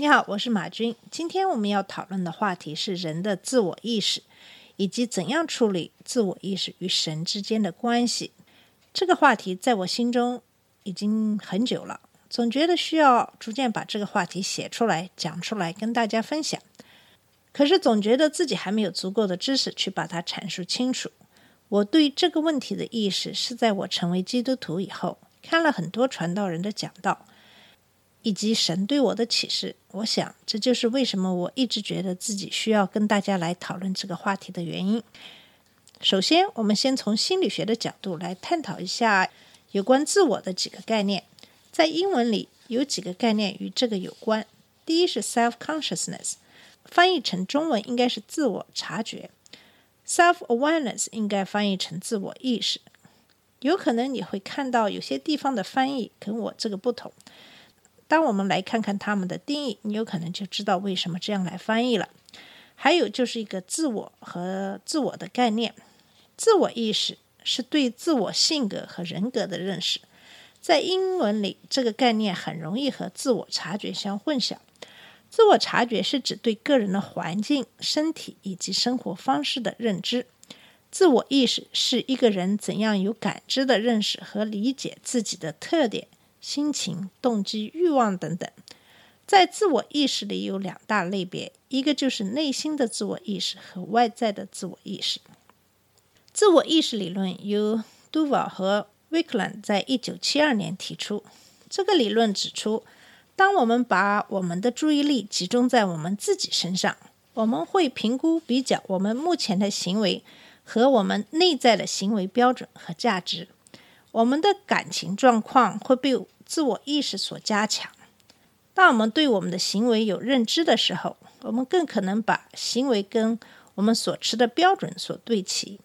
你好，我是马军。今天我们要讨论的话题是人的自我意识，以及怎样处理自我意识与神之间的关系。这个话题在我心中已经很久了，总觉得需要逐渐把这个话题写出来、讲出来，跟大家分享。可是总觉得自己还没有足够的知识去把它阐述清楚。我对这个问题的意识是在我成为基督徒以后，看了很多传道人的讲道。以及神对我的启示，我想这就是为什么我一直觉得自己需要跟大家来讨论这个话题的原因。首先，我们先从心理学的角度来探讨一下有关自我的几个概念。在英文里有几个概念与这个有关。第一是 self-consciousness，翻译成中文应该是自我察觉；self-awareness 应该翻译成自我意识。有可能你会看到有些地方的翻译跟我这个不同。当我们来看看他们的定义，你有可能就知道为什么这样来翻译了。还有就是一个自我和自我的概念，自我意识是对自我性格和人格的认识。在英文里，这个概念很容易和自我察觉相混淆。自我察觉是指对个人的环境、身体以及生活方式的认知。自我意识是一个人怎样有感知的认识和理解自己的特点。心情、动机、欲望等等，在自我意识里有两大类别，一个就是内心的自我意识和外在的自我意识。自我意识理论由 Duval 和 Wickland 在一九七二年提出。这个理论指出，当我们把我们的注意力集中在我们自己身上，我们会评估比较我们目前的行为和我们内在的行为标准和价值。我们的感情状况会被自我意识所加强。当我们对我们的行为有认知的时候，我们更可能把行为跟我们所持的标准所对齐。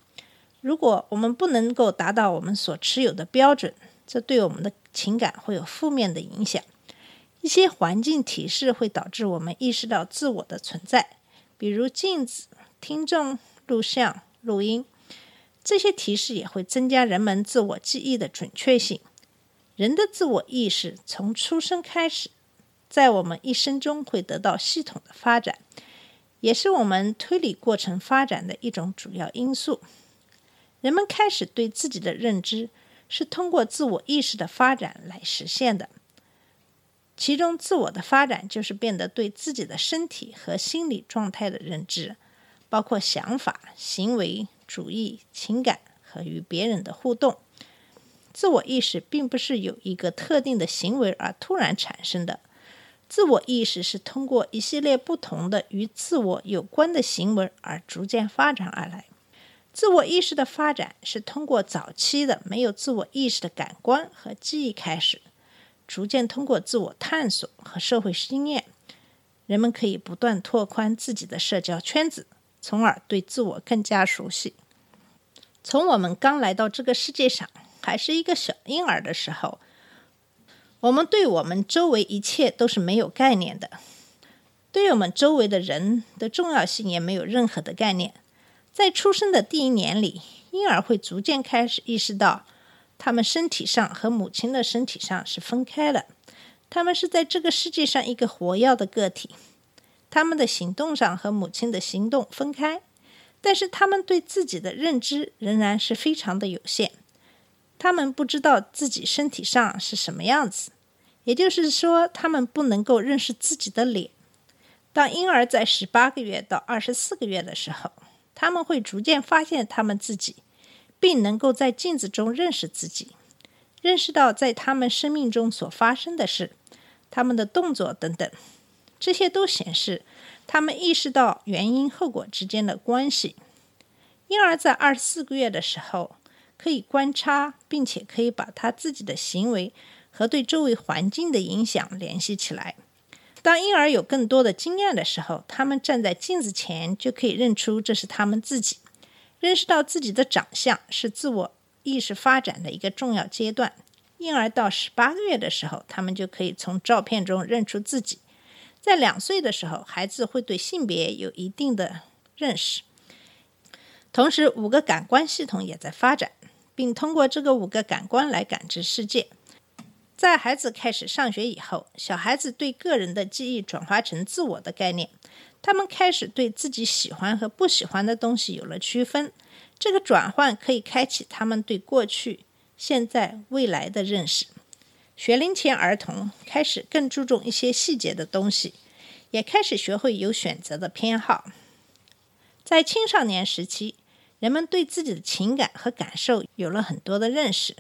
如果我们不能够达到我们所持有的标准，这对我们的情感会有负面的影响。一些环境提示会导致我们意识到自我的存在，比如镜子、听众、录像、录音。这些提示也会增加人们自我记忆的准确性。人的自我意识从出生开始，在我们一生中会得到系统的发展，也是我们推理过程发展的一种主要因素。人们开始对自己的认知是通过自我意识的发展来实现的，其中自我的发展就是变得对自己的身体和心理状态的认知，包括想法、行为。主义、情感和与别人的互动，自我意识并不是有一个特定的行为而突然产生的。自我意识是通过一系列不同的与自我有关的行为而逐渐发展而来。自我意识的发展是通过早期的没有自我意识的感官和记忆开始，逐渐通过自我探索和社会经验，人们可以不断拓宽自己的社交圈子，从而对自我更加熟悉。从我们刚来到这个世界上，还是一个小婴儿的时候，我们对我们周围一切都是没有概念的，对我们周围的人的重要性也没有任何的概念。在出生的第一年里，婴儿会逐渐开始意识到，他们身体上和母亲的身体上是分开的，他们是在这个世界上一个活跃的个体，他们的行动上和母亲的行动分开。但是他们对自己的认知仍然是非常的有限，他们不知道自己身体上是什么样子，也就是说，他们不能够认识自己的脸。当婴儿在十八个月到二十四个月的时候，他们会逐渐发现他们自己，并能够在镜子中认识自己，认识到在他们生命中所发生的事，他们的动作等等，这些都显示。他们意识到原因后果之间的关系。婴儿在二十四个月的时候，可以观察，并且可以把他自己的行为和对周围环境的影响联系起来。当婴儿有更多的经验的时候，他们站在镜子前就可以认出这是他们自己。认识到自己的长相是自我意识发展的一个重要阶段。婴儿到十八个月的时候，他们就可以从照片中认出自己。在两岁的时候，孩子会对性别有一定的认识。同时，五个感官系统也在发展，并通过这个五个感官来感知世界。在孩子开始上学以后，小孩子对个人的记忆转化成自我的概念，他们开始对自己喜欢和不喜欢的东西有了区分。这个转换可以开启他们对过去、现在、未来的认识。学龄前儿童开始更注重一些细节的东西，也开始学会有选择的偏好。在青少年时期，人们对自己的情感和感受有了很多的认识。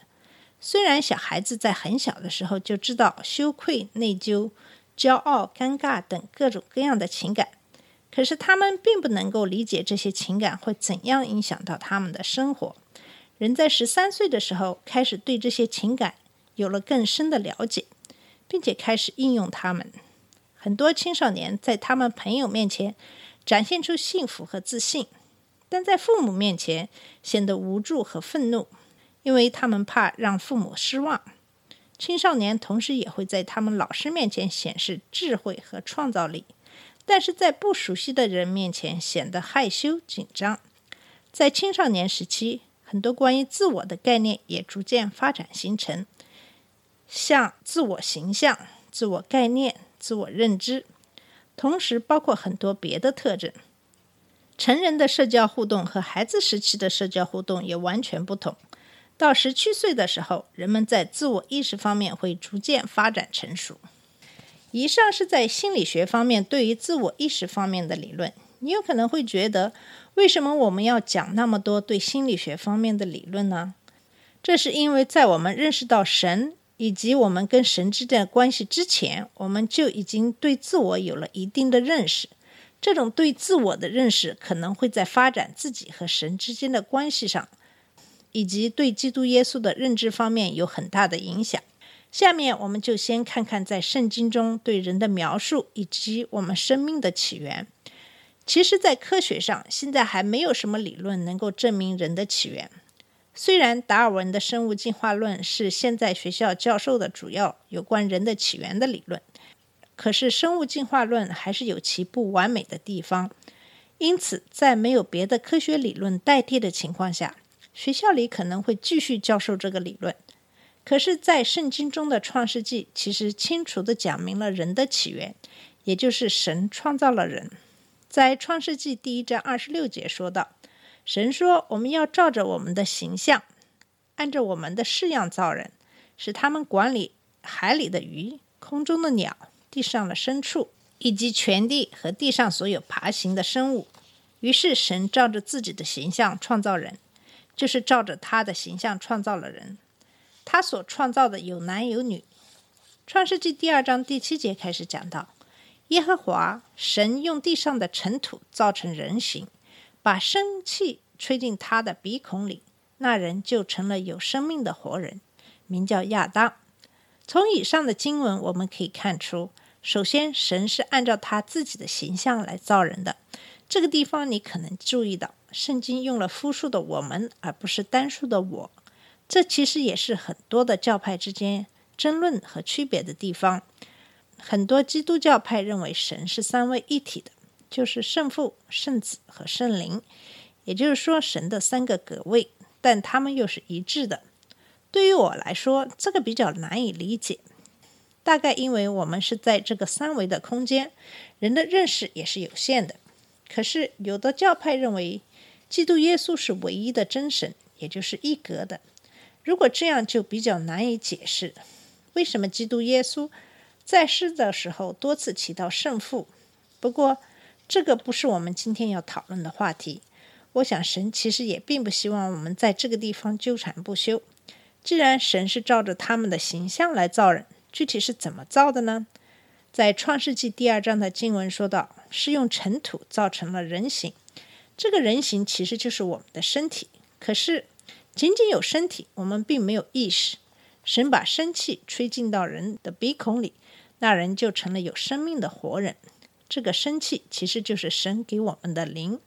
虽然小孩子在很小的时候就知道羞愧、内疚、骄傲、尴尬等各种各样的情感，可是他们并不能够理解这些情感会怎样影响到他们的生活。人在十三岁的时候开始对这些情感有了更深的了解，并且开始应用它们。很多青少年在他们朋友面前展现出幸福和自信，但在父母面前显得无助和愤怒。因为他们怕让父母失望，青少年同时也会在他们老师面前显示智慧和创造力，但是在不熟悉的人面前显得害羞紧张。在青少年时期，很多关于自我的概念也逐渐发展形成，像自我形象、自我概念、自我认知，同时包括很多别的特征。成人的社交互动和孩子时期的社交互动也完全不同。到十七岁的时候，人们在自我意识方面会逐渐发展成熟。以上是在心理学方面对于自我意识方面的理论。你有可能会觉得，为什么我们要讲那么多对心理学方面的理论呢？这是因为在我们认识到神以及我们跟神之间的关系之前，我们就已经对自我有了一定的认识。这种对自我的认识可能会在发展自己和神之间的关系上。以及对基督耶稣的认知方面有很大的影响。下面我们就先看看在圣经中对人的描述以及我们生命的起源。其实，在科学上，现在还没有什么理论能够证明人的起源。虽然达尔文的生物进化论是现在学校教授的主要有关人的起源的理论，可是生物进化论还是有其不完美的地方。因此，在没有别的科学理论代替的情况下，学校里可能会继续教授这个理论，可是，在圣经中的创世纪其实清楚地讲明了人的起源，也就是神创造了人。在创世纪第一章二十六节说道：“神说，我们要照着我们的形象，按照我们的式样造人，使他们管理海里的鱼、空中的鸟、地上的牲畜，以及全地和地上所有爬行的生物。”于是，神照着自己的形象创造人。就是照着他的形象创造了人，他所创造的有男有女。创世纪第二章第七节开始讲到，耶和华神用地上的尘土造成人形，把生气吹进他的鼻孔里，那人就成了有生命的活人，名叫亚当。从以上的经文我们可以看出，首先神是按照他自己的形象来造人的。这个地方你可能注意到。圣经用了复数的“我们”，而不是单数的“我”，这其实也是很多的教派之间争论和区别的地方。很多基督教派认为神是三位一体的，就是圣父、圣子和圣灵，也就是说神的三个格位，但他们又是一致的。对于我来说，这个比较难以理解，大概因为我们是在这个三维的空间，人的认识也是有限的。可是有的教派认为。基督耶稣是唯一的真神，也就是一格的。如果这样，就比较难以解释为什么基督耶稣在世的时候多次提到圣父。不过，这个不是我们今天要讨论的话题。我想，神其实也并不希望我们在这个地方纠缠不休。既然神是照着他们的形象来造人，具体是怎么造的呢？在创世纪第二章的经文说到，是用尘土造成了人形。这个人形其实就是我们的身体，可是仅仅有身体，我们并没有意识。神把生气吹进到人的鼻孔里，那人就成了有生命的活人。这个生气其实就是神给我们的灵。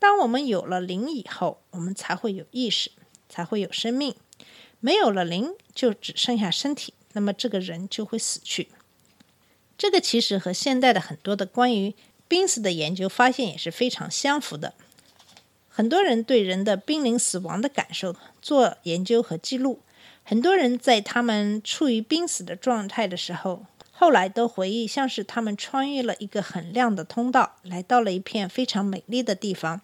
当我们有了灵以后，我们才会有意识，才会有生命。没有了灵，就只剩下身体，那么这个人就会死去。这个其实和现代的很多的关于濒死的研究发现也是非常相符的。很多人对人的濒临死亡的感受做研究和记录。很多人在他们处于濒死的状态的时候，后来都回忆，像是他们穿越了一个很亮的通道，来到了一片非常美丽的地方。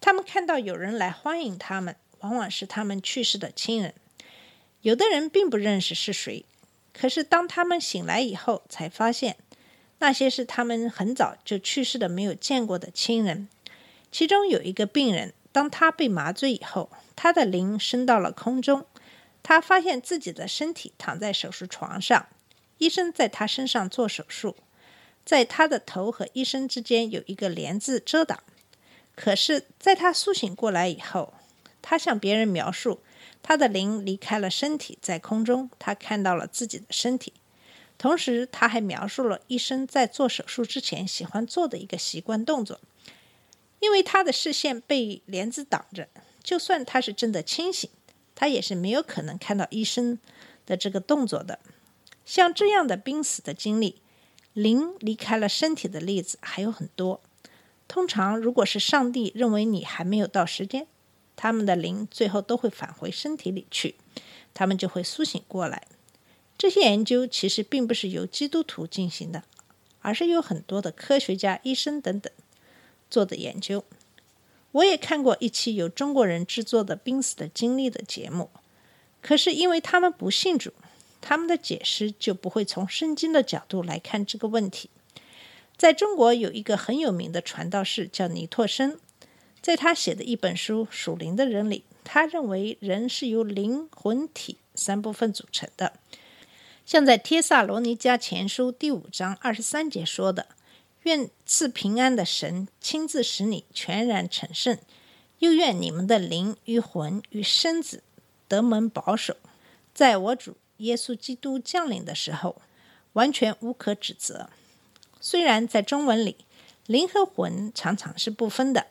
他们看到有人来欢迎他们，往往是他们去世的亲人。有的人并不认识是谁，可是当他们醒来以后，才发现那些是他们很早就去世的、没有见过的亲人。其中有一个病人，当他被麻醉以后，他的灵升到了空中，他发现自己的身体躺在手术床上，医生在他身上做手术，在他的头和医生之间有一个帘子遮挡。可是，在他苏醒过来以后，他向别人描述。他的灵离开了身体，在空中，他看到了自己的身体。同时，他还描述了医生在做手术之前喜欢做的一个习惯动作。因为他的视线被帘子挡着，就算他是真的清醒，他也是没有可能看到医生的这个动作的。像这样的濒死的经历，灵离开了身体的例子还有很多。通常，如果是上帝认为你还没有到时间。他们的灵最后都会返回身体里去，他们就会苏醒过来。这些研究其实并不是由基督徒进行的，而是有很多的科学家、医生等等做的研究。我也看过一期由中国人制作的濒死的经历的节目，可是因为他们不信主，他们的解释就不会从圣经的角度来看这个问题。在中国有一个很有名的传道士叫尼托生。在他写的一本书《属灵的人》里，他认为人是由灵魂体三部分组成的。像在《帖萨罗尼迦前书》第五章二十三节说的：“愿赐平安的神亲自使你全然成圣，又愿你们的灵与魂与身子得蒙保守，在我主耶稣基督降临的时候，完全无可指责。”虽然在中文里，灵和魂常常是不分的。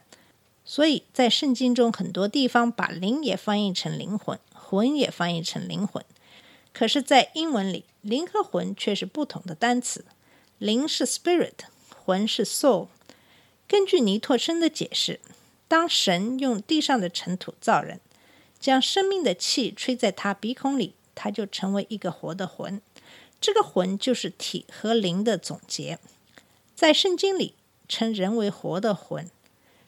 所以在圣经中，很多地方把灵也翻译成灵魂，魂也翻译成灵魂。可是，在英文里，灵和魂却是不同的单词。灵是 spirit，魂是 soul。根据尼托生的解释，当神用地上的尘土造人，将生命的气吹在他鼻孔里，他就成为一个活的魂。这个魂就是体和灵的总结。在圣经里，称人为活的魂。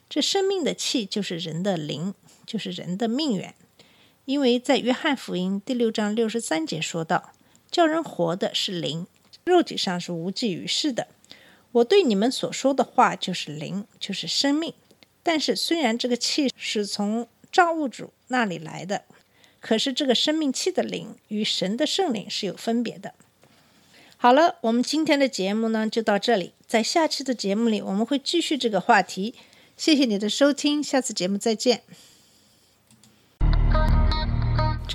这生命的气就是人的灵，就是人的命源。因为在约翰福音第六章六十三节说道：“叫人活的是灵，肉体上是无济于事的。我对你们所说的话就是灵，就是生命。但是虽然这个气是从造物主那里来的，可是这个生命器的灵与神的圣灵是有分别的。”好了，我们今天的节目呢就到这里，在下期的节目里我们会继续这个话题。谢谢你的收听，下次节目再见。